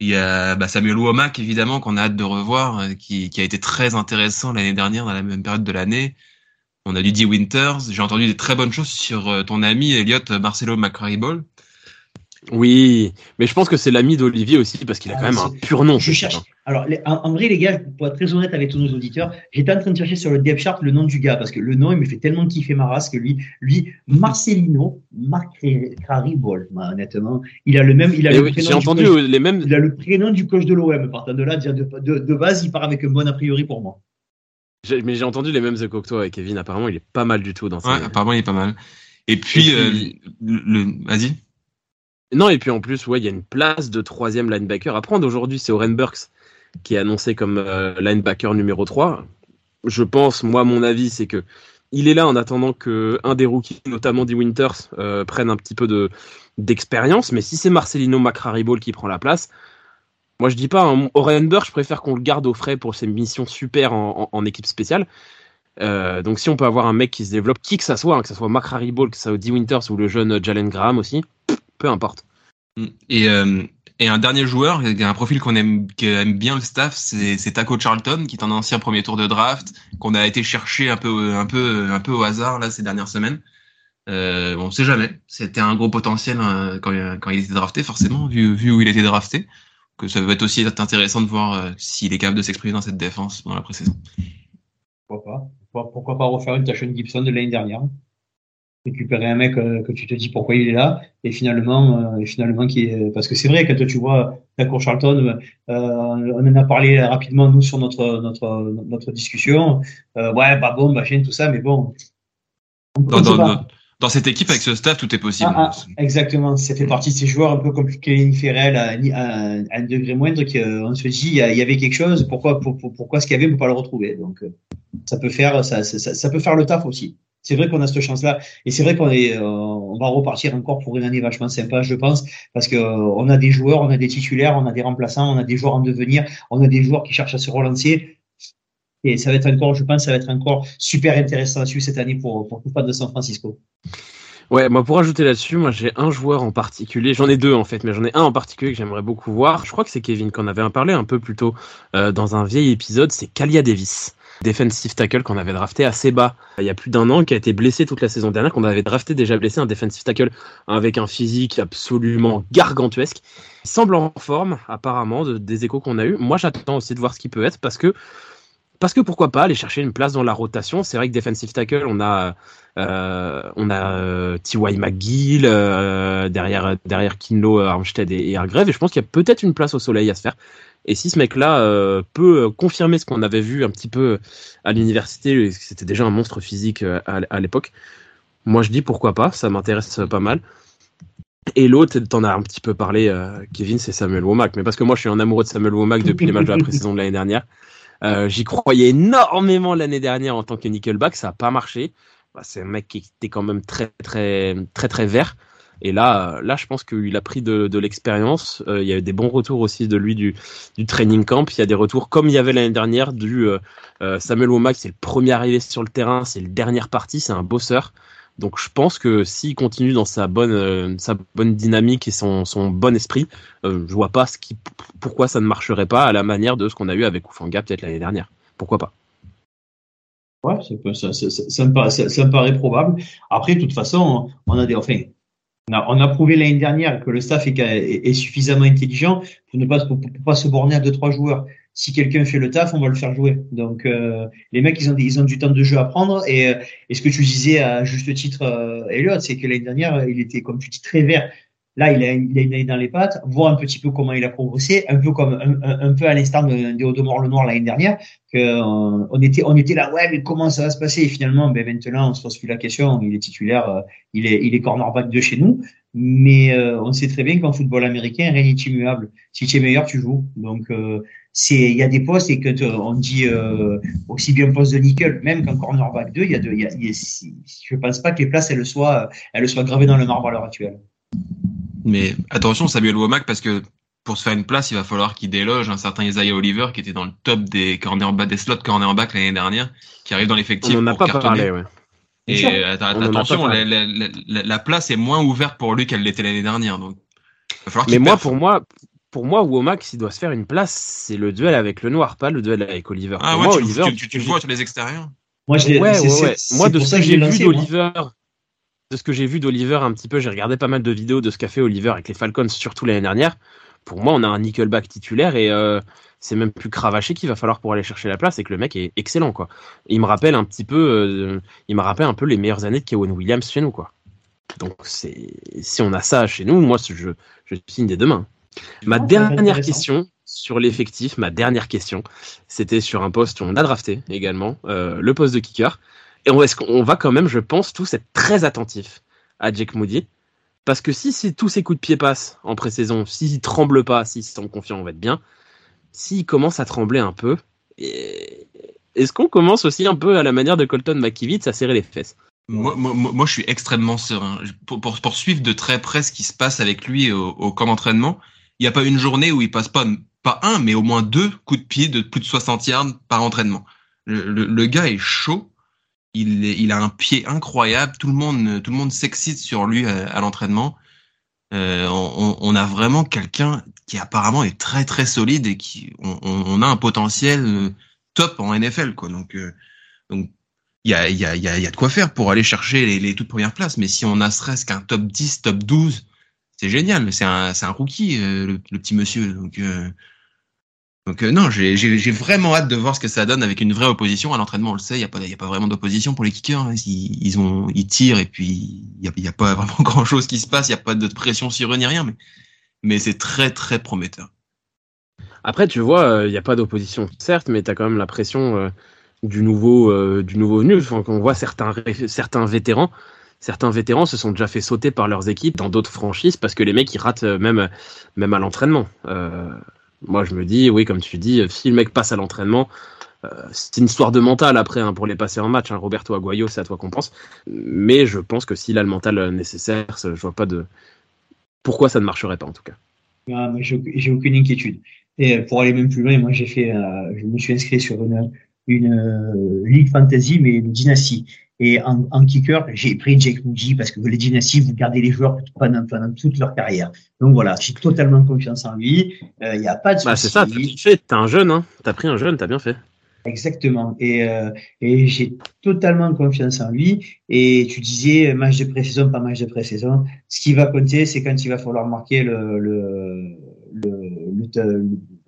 Speaker 2: il y a bah, Samuel Womack, évidemment, qu'on a hâte de revoir, euh, qui, qui a été très intéressant l'année dernière, dans la même période de l'année. On a du D. Winters. J'ai entendu des très bonnes choses sur euh, ton ami Elliot Marcelo McCariball.
Speaker 1: Oui, mais je pense que c'est l'ami d'Olivier aussi parce qu'il a
Speaker 3: Ah,
Speaker 1: quand même
Speaker 3: c'est-
Speaker 1: un pur nom.
Speaker 3: Je cherche. Alors, les- en, vrai, les gars, pour être très honnête avec tous nos auditeurs, j'étais en train de chercher sur le depth chart le nom du gars parce que le nom, il me fait tellement kiffer ma race que lui, lui, Marcelino Macraribol, honnêtement, il a le même, il a
Speaker 1: Et
Speaker 3: le
Speaker 1: oui,
Speaker 3: prénom
Speaker 1: J'ai
Speaker 3: du
Speaker 1: entendu
Speaker 3: coach-
Speaker 1: les mêmes.
Speaker 3: il a le prénom du coach de l'OM. Partant de là, dire de, de, de base, il part avec un bon a priori pour moi.
Speaker 1: j'ai- Mais j'ai entendu les mêmes échos que toi avec Kevin. Apparemment, il est pas mal du tout dans
Speaker 2: Ouais,
Speaker 1: sa.
Speaker 2: apparemment, il est pas mal. Et puis,
Speaker 1: Et puis-
Speaker 2: euh, le, le- vas-y.
Speaker 1: Non, et puis en plus, ouais, il y a une place de troisième linebacker à prendre. Aujourd'hui, c'est Oren Burks qui est annoncé comme euh, linebacker numéro 3. Je pense, moi, mon avis, c'est que il est là en attendant que un des rookies, notamment des Winters, euh, prenne un petit peu de d'expérience. Mais si c'est Marcelino Macraribol qui prend la place, moi je dis pas, hein, Oren Burks, je préfère qu'on le garde au frais pour ses missions super en, équipe spéciale. Euh, donc si on peut avoir un mec qui se développe, qui que ça soit, hein, que ça soit Macraribol, que ça soit Dee Winters ou le jeune Jalen Graham aussi, peu importe.
Speaker 2: Et, euh, et un dernier joueur, un profil qu'on aime, bien le staff, c'est Taco Charlton, qui est un ancien premier tour de draft, qu'on a été chercher un peu, un peu, un peu au hasard là ces dernières semaines. Euh, on sait jamais. C'était un gros potentiel euh, quand, il- quand il était drafté, forcément, vu, vu où il était drafté. Que ça va être aussi intéressant de voir euh, s'il est capable de s'exprimer dans cette défense dans la pré-saison.
Speaker 3: Pourquoi pas pourquoi, pourquoi pas refaire une Tashon Gibson de l'année dernière Récupérer un mec euh, que tu te dis pourquoi il est là et finalement, euh, et finalement qui est parce que c'est vrai quand tu vois Taco Charlton, euh, on en a parlé rapidement nous sur notre notre notre discussion. Euh, ouais, pas bon, machin, tout ça, mais bon. on- on
Speaker 2: Dans, dans, dans- dans cette équipe avec ce staff, tout est possible.
Speaker 3: Ah, ah, exactement, ça fait partie de ces joueurs un peu comme Kenny Ferrell à, à, à un degré moindre qu'on se dit il y, avait quelque chose, pourquoi, pour, pour- pourquoi ce qu'il y avait, on peut pas le retrouver. Donc euh, ça peut faire ça, ça- ça peut faire le taf aussi. C'est vrai qu'on a cette chance-là et c'est vrai qu'on est, euh, on va repartir encore pour une année vachement sympa, je pense, parce que euh, on a des joueurs, on a des titulaires, on a des remplaçants, on a des joueurs en devenir, on a des joueurs qui cherchent à se relancer. Et ça va être encore, je pense, ça va être encore super intéressant à suivre cette année pour, pour tout fan de San Francisco.
Speaker 1: Ouais, moi pour ajouter là-dessus, moi j'ai un joueur en particulier, j'en ai deux en fait, mais j'en ai un en particulier que j'aimerais beaucoup voir. Je crois que c'est Kevin qu'on avait parlé un peu plus tôt euh, dans un vieil épisode, c'est Kalia Davis, defensive tackle qu'on avait drafté assez bas il y a plus d'un an, qui a été blessé toute la saison dernière, qu'on avait drafté déjà blessé un defensive tackle avec un physique absolument gargantuesque. Il semble en forme apparemment de- des échos qu'on a eu. Moi j'attends aussi de voir ce qu'il peut être parce que parce que pourquoi pas aller chercher une place dans la rotation. C'est vrai que defensive tackle, on a euh, on a euh, T.Y. McGill euh, derrière derrière Kinlo, Armstead et, et et je pense qu'il y a peut-être une place au soleil à se faire. Et si ce mec-là euh, peut confirmer ce qu'on avait vu un petit peu à l'université, c'était déjà un monstre physique euh, à, l'époque. Moi, je dis pourquoi pas, ça m'intéresse pas mal. Et l'autre, t'en as un petit peu parlé, euh, Kevin, c'est Samuel Womack. Mais parce que moi, je suis un amoureux de Samuel Womack depuis les matchs de la pré-saison de l'année dernière. Euh, J'y croyais énormément l'année dernière en tant que nickelback, ça n'a pas marché. Bah, c'est un mec qui était quand même très très très très vert. Et là, là, je pense qu'il a pris de, l'expérience. Euh, il y a eu des bons retours aussi de lui du, du training camp. Il y a des retours comme il y avait l'année dernière du euh, euh, Samuel Womack. C'est le premier arrivé sur le terrain, c'est le dernier parti, c'est un bosseur. Donc je pense que s'il continue dans sa bonne, euh, sa bonne dynamique et son, son bon esprit, euh, je vois pas ce qui, pourquoi ça ne marcherait pas à la manière de ce qu'on a eu avec Oufanga peut-être l'année dernière. Pourquoi pas?
Speaker 3: Ouais, ça, me paraît, probable. Après, de toute façon, on a des, enfin, on a, on a prouvé l'année dernière que le staff est, est, suffisamment intelligent pour ne pas, pour, pas se borner à deux trois joueurs. Si quelqu'un fait le taf, on va le faire jouer. Donc euh, les mecs, ils ont, ils ont du temps de jeu à prendre. Et, et ce que tu disais à juste titre, euh, Elliot, c'est que l'année dernière, il était, comme tu dis, très vert. Là, il a, il année dans les pattes, voir un petit peu comment il a progressé, un peu comme un, un, un peu à l'instar de, de le Noir l'année dernière, que euh, on était, on était là, ouais, mais comment ça va se passer? Et finalement, ben maintenant, on se pose plus la question. Il est titulaire, euh, il est, il est cornerback de chez nous. Mais euh, on sait très bien qu'en football américain, rien n'est immuable. Si tu es meilleur, tu joues. Donc c'est, il y a des postes et que on dit aussi bien poste de nickel, même qu'en cornerback 2, il y a de, il y a, je pense pas que les places elles soient, elles soient gravées dans le marbre à l'heure actuelle.
Speaker 2: Mais attention, Samuel Womack, parce que pour se faire une place, il va falloir qu'il déloge un certain Isaiah Oliver qui était dans le top des cornerbacks, des slots cornerback l'année dernière, qui arrive dans l'effectif.
Speaker 1: On n'en a pas
Speaker 2: cartonner.
Speaker 1: parlé, ouais.
Speaker 2: Et attention, la, la, la, la, place est moins ouverte pour lui qu'elle l'était l'année dernière. Donc,
Speaker 1: il va falloir Mais moi, pour moi, pour moi, Womack, s'il doit se faire une place, c'est le duel avec le noir, pas le duel avec Oliver.
Speaker 2: Ah
Speaker 1: pour
Speaker 2: ouais,
Speaker 1: moi,
Speaker 2: tu, Oliver, tu, tu, tu le vois sur les extérieurs
Speaker 3: Moi, je
Speaker 1: ouais, ouais, ouais. moi de ce que j'ai vu d'Oliver, de ce que j'ai vu d'Oliver un petit peu, j'ai regardé pas mal de vidéos de ce qu'a fait Oliver avec les Falcons, surtout l'année dernière. Pour moi, on a un nickelback titulaire et euh, c'est même plus cravaché qu'il va falloir pour aller chercher la place et que le mec est excellent quoi. Il me rappelle un petit peu, euh, il me rappelle un peu les meilleures années de Kevin Williams chez nous quoi. Donc c'est si on a ça chez nous, moi je, je signe dès demain. Ma dernière question sur l'effectif, ma dernière question, c'était sur un poste on a drafté également, euh, le poste de kicker. Et on, est va quand même, je pense, tous être très attentifs à Jake Moody. Parce que si, si tous ses coups de pied passent en pré-saison, s'il tremble pas, s'il se sent confiant, on va être bien s'il commence à trembler un peu, est-ce qu'on commence aussi un peu à la manière de Colton McKivitz à serrer les fesses?
Speaker 2: Moi, moi, moi, je suis extrêmement serein. Pour, suivre de très près ce qui se passe avec lui au, au camp d'entraînement, il n'y a pas une journée où il passe pas, pas un, mais au moins deux coups de pied de plus de 60 yards par entraînement. Le, gars est chaud. Il, il, a un pied incroyable. Tout le monde, tout le monde s'excite sur lui à, l'entraînement. Euh, on, on, a vraiment quelqu'un qui apparemment est très très solide et qui on, on a un potentiel euh, top en NFL quoi. Donc euh, donc il y a y a y a, y a de quoi faire pour aller chercher les, les toutes premières places. Mais si on a serait-ce qu'un top 10, top 12, c'est génial. C'est un c'est un rookie euh, le, le, petit monsieur. Donc donc non, j'ai vraiment hâte de voir ce que ça donne avec une vraie opposition à l'entraînement. On le sait, il y a pas il vraiment d'opposition pour les kickers. Hein. Ils, tirent et puis il y a, pas vraiment grand chose qui se passe. Il y a pas de pression sur eux ni rien. Mais c'est très très prometteur.
Speaker 1: Après, tu vois, il euh, n'y a pas d'opposition, certes, mais tu as quand même la pression euh, du nouveau euh, du venu. On voit certains certains vétérans, certains vétérans se sont déjà fait sauter par leurs équipes dans d'autres franchises parce que les mecs ils ratent même même à l'entraînement. Moi, je me dis, oui, comme tu dis, si le mec passe à l'entraînement, c'est une histoire de mental après hein, pour les passer en match. Hein. Roberto Aguayo, c'est à toi qu'on pense. Mais je pense que s'il a le mental nécessaire, je vois pas de pourquoi ça ne marcherait pas en tout cas.
Speaker 3: Ah, j'ai aucune inquiétude. Et pour aller même plus loin, moi j'ai fait, euh, je me suis inscrit sur une, une euh, ligue fantasy mais une dynastie. Et en, en kicker, j'ai pris Jake Moody parce que les dynasties, vous gardez les joueurs pendant, pendant toute leur carrière. Donc voilà, j'ai totalement confiance en lui. Il euh, n'y a pas de
Speaker 1: bah, C'est ça, tu fais, t'as un jeune, hein. T'as pris un jeune, t'as bien fait.
Speaker 3: Exactement. Et, euh, et j'ai totalement confiance en lui. Et tu disais match de pré-saison, pas match de pré-saison. Ce qui va compter, c'est quand il va falloir marquer le, le, le,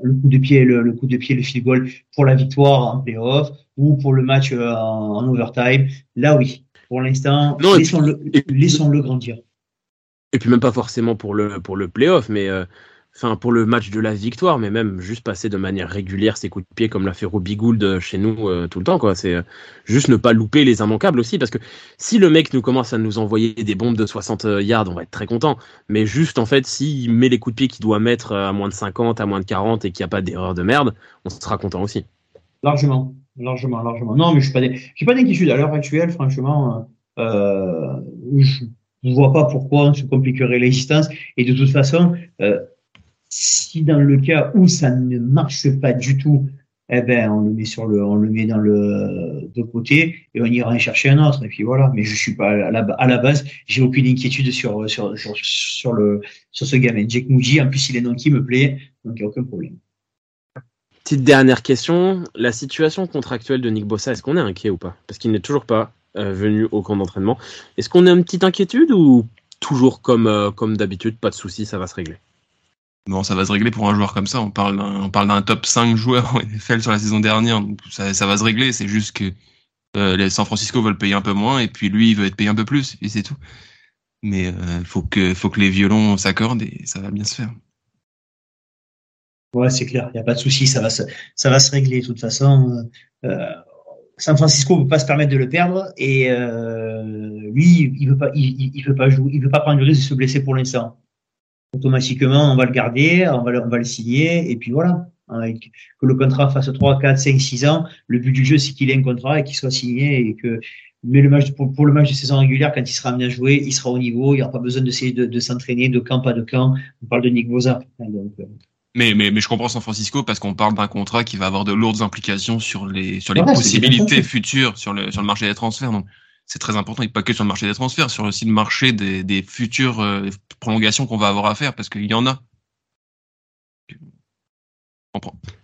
Speaker 3: le, coup de pied, le, coup de pied, le field goal pour la victoire en playoff ou pour le match euh, en, overtime. Là, oui. Pour l'instant, laissons-le laissons -le grandir.
Speaker 1: Et puis même pas forcément pour le pour le playoff, mais euh, enfin pour le match de la victoire, mais même juste passer de manière régulière ses coups de pied comme l'a fait Robbie Gould chez nous euh, tout le temps quoi. C'est euh, juste ne pas louper les immanquables aussi parce que si le mec nous commence à nous envoyer des bombes de 60 yards, on va être très content. Mais juste en fait, s'il met les coups de pied qu'il doit mettre à moins de 50, à moins de 40 et qu'il n'y a pas d'erreur de merde, on sera content aussi.
Speaker 3: Largement, largement, largement. Non, mais je suis pas, pas d'inquiétude à l'heure actuelle, franchement. Euh, je ne vois pas pourquoi on se compliquerait l'existence. Et de toute façon, euh, si dans le cas où ça ne marche pas du tout, eh ben on le met sur le, on le met dans le de côté et on ira en chercher un autre. Et puis voilà. Mais je suis pas à la, à la base, j'ai aucune inquiétude sur sur, sur le sur ce gamin. Jake Moody, en plus il est non qui me plaît, donc il n'y a aucun problème.
Speaker 1: Petite dernière question, la situation contractuelle de Nick Bossa, est-ce qu'on est inquiet ou pas? Parce qu'il n'est toujours pas euh, venu au camp d'entraînement. Est-ce qu'on a une petite inquiétude ou toujours comme euh, d'habitude, pas de souci, ça va se régler?
Speaker 2: Bon, ça va se régler pour un joueur comme ça. On parle d'un, top 5 joueur en NFL sur la saison dernière. Ça, va se régler. C'est juste que euh, les San Francisco veulent payer un peu moins et puis lui, il veut être payé un peu plus et c'est tout. Mais euh, faut que, faut que les violons s'accordent et ça va bien se faire.
Speaker 3: Ouais, c'est clair. Il n'y a pas de souci. Ça va se, ça va se régler de toute façon. Euh, San Francisco ne peut pas se permettre de le perdre et euh, lui, il veut pas, il, il, veut pas jouer, il veut pas prendre le risque de se blesser pour l'instant automatiquement, on va le garder, on va le, on va le signer, et puis voilà. Que le contrat fasse 3, 4, 5, 6 ans. Le but du jeu, c'est qu'il ait un contrat et qu'il soit signé et que, mais le match, pour, le match de saison régulière, quand il sera amené à jouer, il sera au niveau, il n'y aura pas besoin de, de, s'entraîner de camp, pas de camp. On parle de Nick Boza. Donc, euh.
Speaker 2: Mais, mais, mais je comprends San Francisco parce qu'on parle d'un contrat qui va avoir de lourdes implications sur les, sur les possibilités futures sur le, sur le marché des transferts. Donc, c'est très important, et pas que sur le marché des transferts, sur aussi le marché des, des futures euh, prolongations qu'on va avoir à faire, parce qu'il y en a.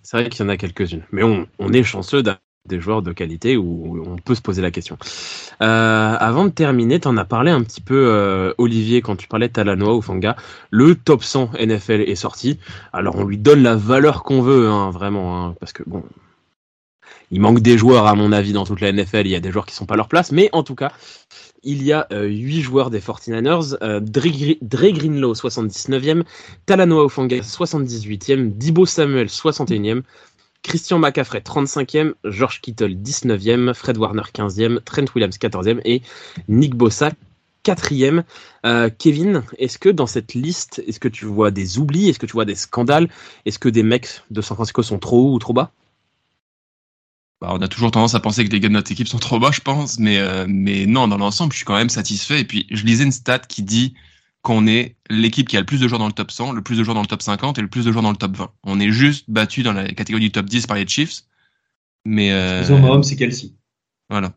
Speaker 1: C'est vrai qu'il y en a quelques-unes, mais on, on est chanceux des joueurs de qualité où on peut se poser la question. Euh, avant de terminer, tu en as parlé un petit peu, euh, Olivier, quand tu parlais de Talanoa ou Fanga. Le top 100 NFL est sorti. Alors on lui donne la valeur qu'on veut, hein, vraiment, hein, parce que bon, il manque des joueurs à mon avis dans toute la NFL. Il y a des joueurs qui sont pas à leur place, mais en tout cas, il y a euh, 8 joueurs des 49ers. Euh, Dre, Greenlow 79e, Talanoa Ofanga 78e, Dibo Samuel 61e, Christian McCaffrey 35e, George Kittle 19e, Fred Warner 15e, Trent Williams 14e et Nick Bossa 4e. Euh, Kevin, est-ce que dans cette liste, est-ce que tu vois des oublis, est-ce que tu vois des scandales, est-ce que des mecs de San Francisco sont trop hauts ou trop bas?
Speaker 2: Bah, on a toujours tendance à penser que les gars de notre équipe sont trop bas, je pense, mais euh, mais non, dans l'ensemble, je suis quand même satisfait. Et puis, je lisais une stat qui dit qu'on est l'équipe qui a le plus de joueurs dans le top 100, le plus de joueurs dans le top 50 et le plus de joueurs dans le top 20. On est juste battu dans la catégorie du top 10 par les Chiefs. Mais euh,
Speaker 3: Ils c'est Kelsey.
Speaker 2: Voilà.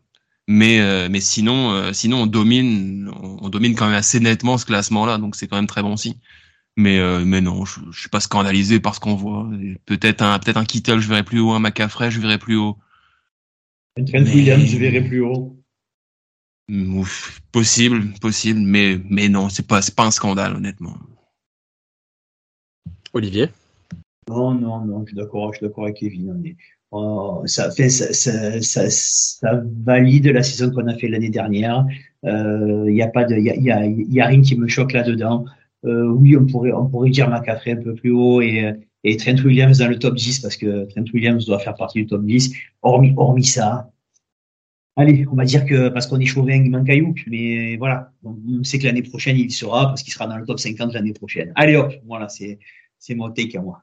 Speaker 2: Mais euh, mais sinon euh, sinon on domine on, domine quand même assez nettement ce classement là, donc c'est quand même très bon aussi. Mais euh, mais non, je, je suis pas scandalisé par ce qu'on voit. Peut-être un peut-être un Kittle, je verrai plus haut, un McCaffrey, je verrai plus haut.
Speaker 3: Trent Williams, je verrai plus haut.
Speaker 2: Ouf, possible, possible, mais, mais non, c'est pas, pas un scandale, honnêtement.
Speaker 1: Olivier?
Speaker 3: Non, non, non, je suis d'accord, je suis d'accord avec Kevin. Mais, oh, ça, fait, ça, ça, ça, valide la saison qu'on a fait l'année dernière. Il euh, n'y a pas de, il y a, y, a, y a rien qui me choque là-dedans. Euh, oui, on pourrait, on pourrait dire McCaffrey un peu plus haut et, et Trent Williams dans le top 10 parce que Trent Williams doit faire partie du top 10. Hormis, hormis ça, allez, on va dire que parce qu'on est chauvin, il manque Ayouk, mais voilà. on sait que l'année prochaine, il sera parce qu'il sera dans le top 50 l'année prochaine. Allez hop, voilà, c'est, mon take à moi.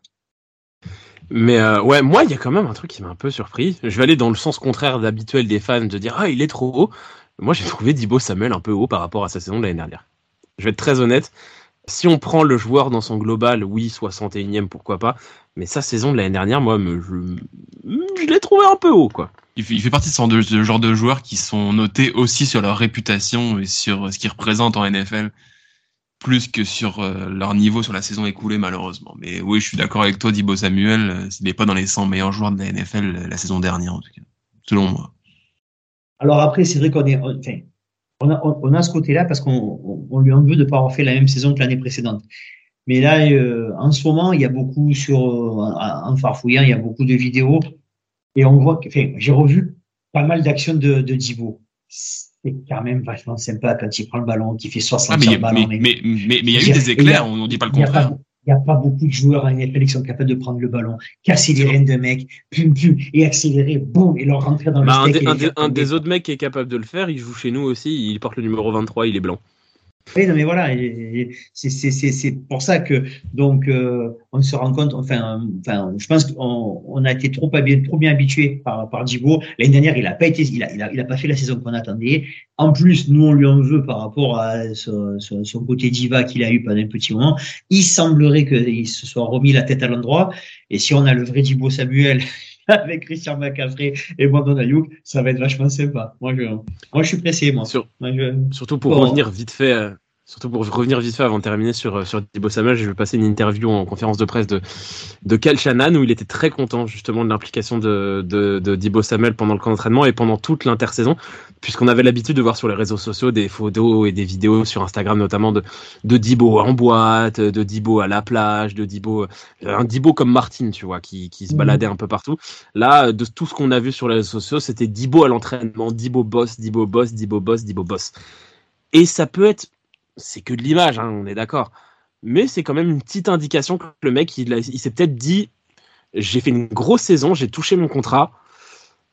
Speaker 1: Mais euh, ouais, moi, il y a quand même un truc qui m'a un peu surpris. Je vais aller dans le sens contraire d'habituel des fans de dire ah il est trop haut. Moi, j'ai trouvé Dibo Samuel un peu haut par rapport à sa saison de l'année dernière. Je vais être très honnête si on prend le joueur dans son global, oui, 61e, pourquoi pas. Mais sa saison de l'année dernière, moi, je l'ai trouvé un peu haut, quoi.
Speaker 2: Il fait, partie de ce genre de joueurs qui sont notés aussi sur leur réputation et sur ce qu'ils représentent en NFL, plus que sur euh, leur niveau sur la saison écoulée, malheureusement. Mais oui, je suis d'accord avec toi, Dibo Samuel, euh, s'il n'est pas dans les 100 meilleurs joueurs de la NFL la saison dernière, en tout cas, selon moi.
Speaker 3: Alors après, c'est vrai qu'on a, ce côté-là parce qu'on on lui en veut de pas avoir fait la même saison que l'année précédente. Mais là, euh, en ce moment, il y a beaucoup sur, euh, en farfouillant, il y a beaucoup de vidéos et on voit que, enfin, j'ai revu pas mal d'actions de, de Divo. C'est quand même vachement sympa quand il prend le ballon, qui fait 60 ah,
Speaker 2: mais. Mais, mais, mais, il y a eu des éclairs, on ne dit pas le contraire
Speaker 3: il n'y a pas beaucoup de joueurs à NFL qui sont capables de prendre le ballon, casser les rênes de mecs, pum, pum, et accélérer, boum, et leur rentrer dans le
Speaker 1: bah, Un, un, des autres mecs qui est capable de le faire, il joue chez nous aussi, il porte le numéro 23, il est blanc.
Speaker 3: Oui, non, mais voilà, c'est pour ça que donc euh, on se rend compte, enfin, enfin je pense qu'on on a été trop, trop bien habitué par, par Dibo. L'année dernière, il a pas été, il a, il a, il a pas fait la saison qu'on attendait. En plus, nous, on lui en veut par rapport à son, son, côté diva qu'il a eu pendant un petit moment. Il semblerait qu'il se soit remis la tête à l'endroit. Et si on a le vrai Dibo Samuel avec Christian McCaffrey et Brandon Ayuk, ça va être vachement sympa. Moi, je, moi, je suis pressé, moi.
Speaker 1: Surtout pour revenir vite fait euh, Surtout pour revenir vite fait avant de terminer sur, euh, sur Thibaut Samuel, je vais passer une interview en conférence de presse de, de Cal Shannon où il était très content justement de l'implication de, de, de Thibaut Samuel pendant le camp d'entraînement et pendant toute l'intersaison, puisqu'on avait l'habitude de voir sur les réseaux sociaux des photos et des vidéos sur Instagram notamment de, de Dibo en boîte, de Dibo à la plage, de Dibo, euh, un Dibo comme Martin, tu vois, qui, qui se mhm. baladait un peu partout. Là, de tout ce qu'on a vu sur les réseaux sociaux, c'était Dibo à l'entraînement, Dibo boss, Dibo boss, Dibo boss, Dibo boss. Et ça peut être c'est que de l'image, hein, on est d'accord. Mais c'est quand même une petite indication que le mec, il, s'est peut-être dit j'ai fait une grosse saison, j'ai touché mon contrat,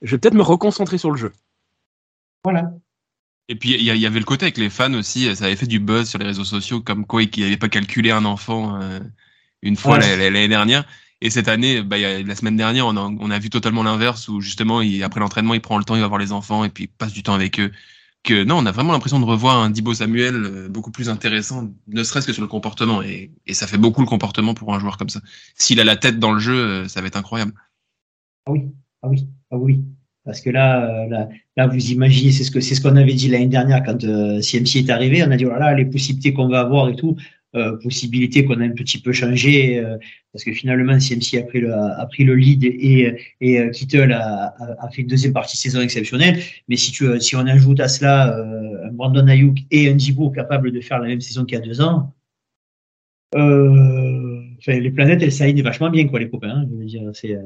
Speaker 1: je vais peut-être me reconcentrer sur le jeu.
Speaker 3: Voilà.
Speaker 2: Et puis il y, avait le côté avec les fans aussi, ça avait fait du buzz sur les réseaux sociaux, comme quoi il n'avait pas calculé un enfant euh, une fois l'année dernière. Et cette année, bah, la semaine dernière, on a, on a vu totalement l'inverse, où justement, il, après l'entraînement, il prend le temps, il va voir les enfants, et puis il passe du temps avec eux non, on a vraiment l'impression de revoir un Dibo Samuel euh, beaucoup plus intéressant, ne serait-ce que sur le comportement. Et, ça fait beaucoup le comportement pour un joueur comme ça. S'il a la tête dans le jeu, euh, ça va être incroyable.
Speaker 3: Ah oui, ah oui, ah oui. Parce que là, euh, là, là vous imaginez, c'est ce que c'est ce qu'on avait dit l'année dernière quand CMC est arrivé. On a dit voilà les possibilités qu'on va avoir et tout. Euh, possibilité qu'on a un petit peu changé, euh, parce que finalement, CMC a pris le, a pris le lead et, et euh, Kittle a, a, fait une deuxième partie de saison exceptionnelle. Mais si, tu, si on ajoute à cela un Brandon Ayuk et un Djibo capable de faire la même saison qu'il y a deux ans, les planètes, elles s'alignent vachement bien, quoi, les copains. Hein, c'est,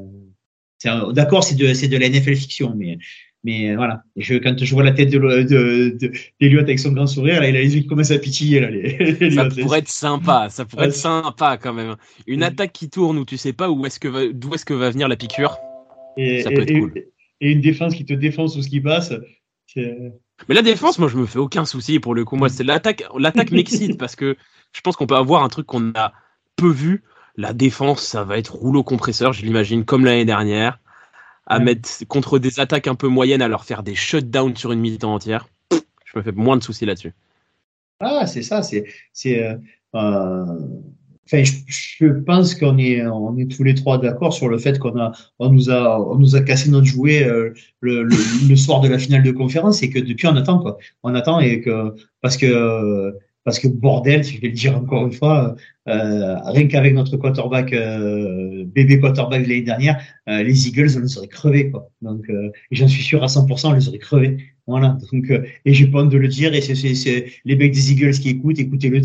Speaker 3: d'accord, c'est de, c'est de la NFL fiction, mais mais voilà, je, quand je vois la tête de, de, de, avec son grand sourire, là, il a les yeux qui commencent à pitiller. Là, les,
Speaker 1: ça pourrait être sympa, ça pourrait être sympa quand même. Une attaque qui tourne où tu sais pas où est-ce que d'où est-ce que va venir la piqûre.
Speaker 3: Et, ça peut être cool. Et une défense qui te défend sous ce qui passe.
Speaker 1: Mais la défense, moi, je me fais aucun souci pour le coup. Moi, c'est l'attaque. L'attaque m'excite parce que je pense qu'on peut avoir un truc qu'on a peu vu. La défense, ça va être rouleau compresseur, je l'imagine, comme l'année dernière à mettre contre des attaques un peu moyennes, à leur faire des shutdowns sur une mi-temps entière. Je me fais moins de soucis là-dessus.
Speaker 3: Ah, c'est ça, c'est. c'est euh, euh Enfin, je, pense qu'on est, on est tous les trois d'accord sur le fait qu'on a, on nous a, on nous a cassé notre jouet euh, le, le, le, soir de la finale de conférence et que depuis on attend quoi. On attend et que parce que parce que bordel, je vais le dire encore une fois, euh, rien qu'avec notre quarterback, euh, bébé quarterback de l'année dernière, euh, les Eagles, on les aurait crevés. Quoi. Donc, euh, j'en suis sûr à 100%, on les aurait crevés. Voilà. Donc, euh, et j'ai pas honte de le dire, et c'est les mecs des Eagles qui écoutent, écoutez-le,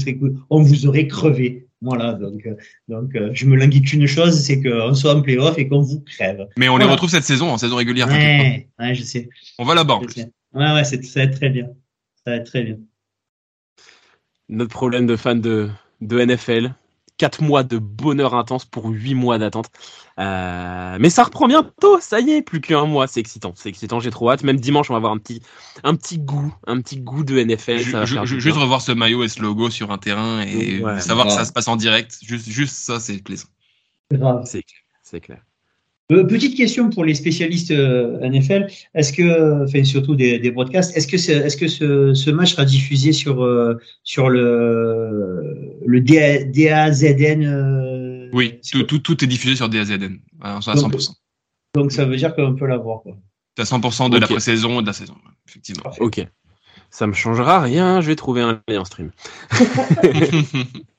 Speaker 3: on vous aurait crevé. Voilà, donc, donc je me languis qu'une chose, c'est qu'on soit en playoff et qu'on vous crève.
Speaker 2: Mais on les retrouve cette saison, en saison régulière.
Speaker 3: Ouais, ouais, je sais.
Speaker 2: On va là-bas.
Speaker 3: Ouais, ouais, ça va être très bien. Ça va être très bien
Speaker 1: notre problème de fan de, de NFL. 4 mois de bonheur intense pour 8 mois d'attente. Euh, mais ça reprend bientôt, ça y est, plus qu'un mois, c'est excitant, c'est excitant, j'ai trop hâte. Même dimanche, on va avoir un petit, un petit goût, un petit goût de NFL.
Speaker 2: Je, juste revoir ce maillot et ce logo sur un terrain et savoir que ça se passe en direct, juste, juste ça, c'est plaisant.
Speaker 1: C'est clair.
Speaker 3: Euh, petite question pour les spécialistes euh, NFL. Est-ce que, enfin surtout des, des broadcasts, est-ce que, est-ce que ce, ce, match sera diffusé sur euh, sur le le DAZN
Speaker 2: Oui, tout, tout, tout, est diffusé sur DAZN à 100%. Donc,
Speaker 3: donc ça veut dire qu'on peut l'avoir.
Speaker 2: C'est à 100% de la pré-saison et de la saison, effectivement.
Speaker 1: Ok. Ça me changera rien, je vais trouver un lien stream.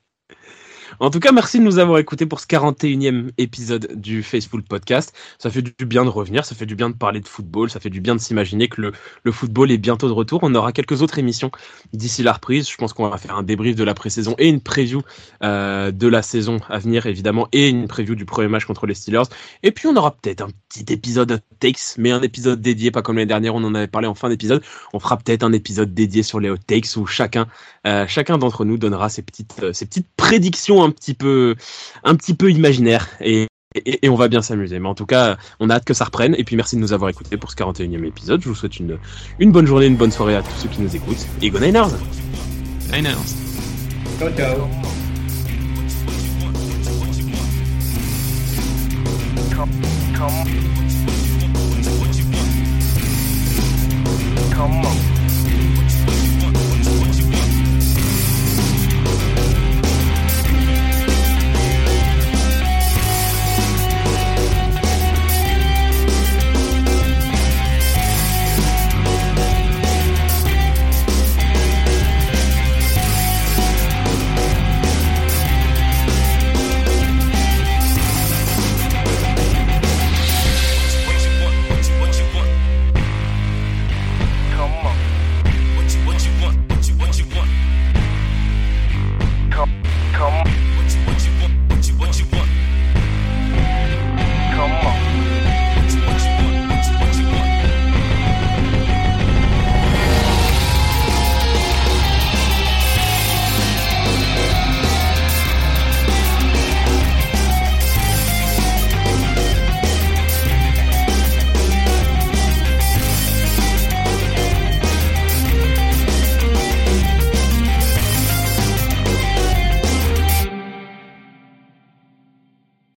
Speaker 1: En tout cas, merci de nous avoir écoutés pour ce 41e épisode du Facebook Podcast. Ça fait du bien de revenir, ça fait du bien de parler de football, ça fait du bien de s'imaginer que le, le, football est bientôt de retour. On aura quelques autres émissions d'ici la reprise. Je pense qu'on va faire un débrief de la pré-saison et une preview euh, de la saison à venir, évidemment, et une preview du premier match contre les Steelers. Et puis, on aura peut-être un petit épisode takes, mais un épisode dédié, pas comme l'année dernière, on en avait parlé en fin d'épisode. On fera peut-être un épisode dédié sur les hot takes où chacun, euh, chacun d'entre nous donnera ses petites, euh, ses petites prédictions un petit peu, un petit peu imaginaire et, et, on va bien s'amuser. Mais en tout cas, on a hâte que ça reprenne. Et puis merci de nous avoir écoutés pour ce 41e épisode. Je vous souhaite une, une bonne journée, une bonne soirée à tous ceux qui nous écoutent. Et go Niners!
Speaker 2: Niners!
Speaker 3: Ciao, ciao! Come, come. Come on.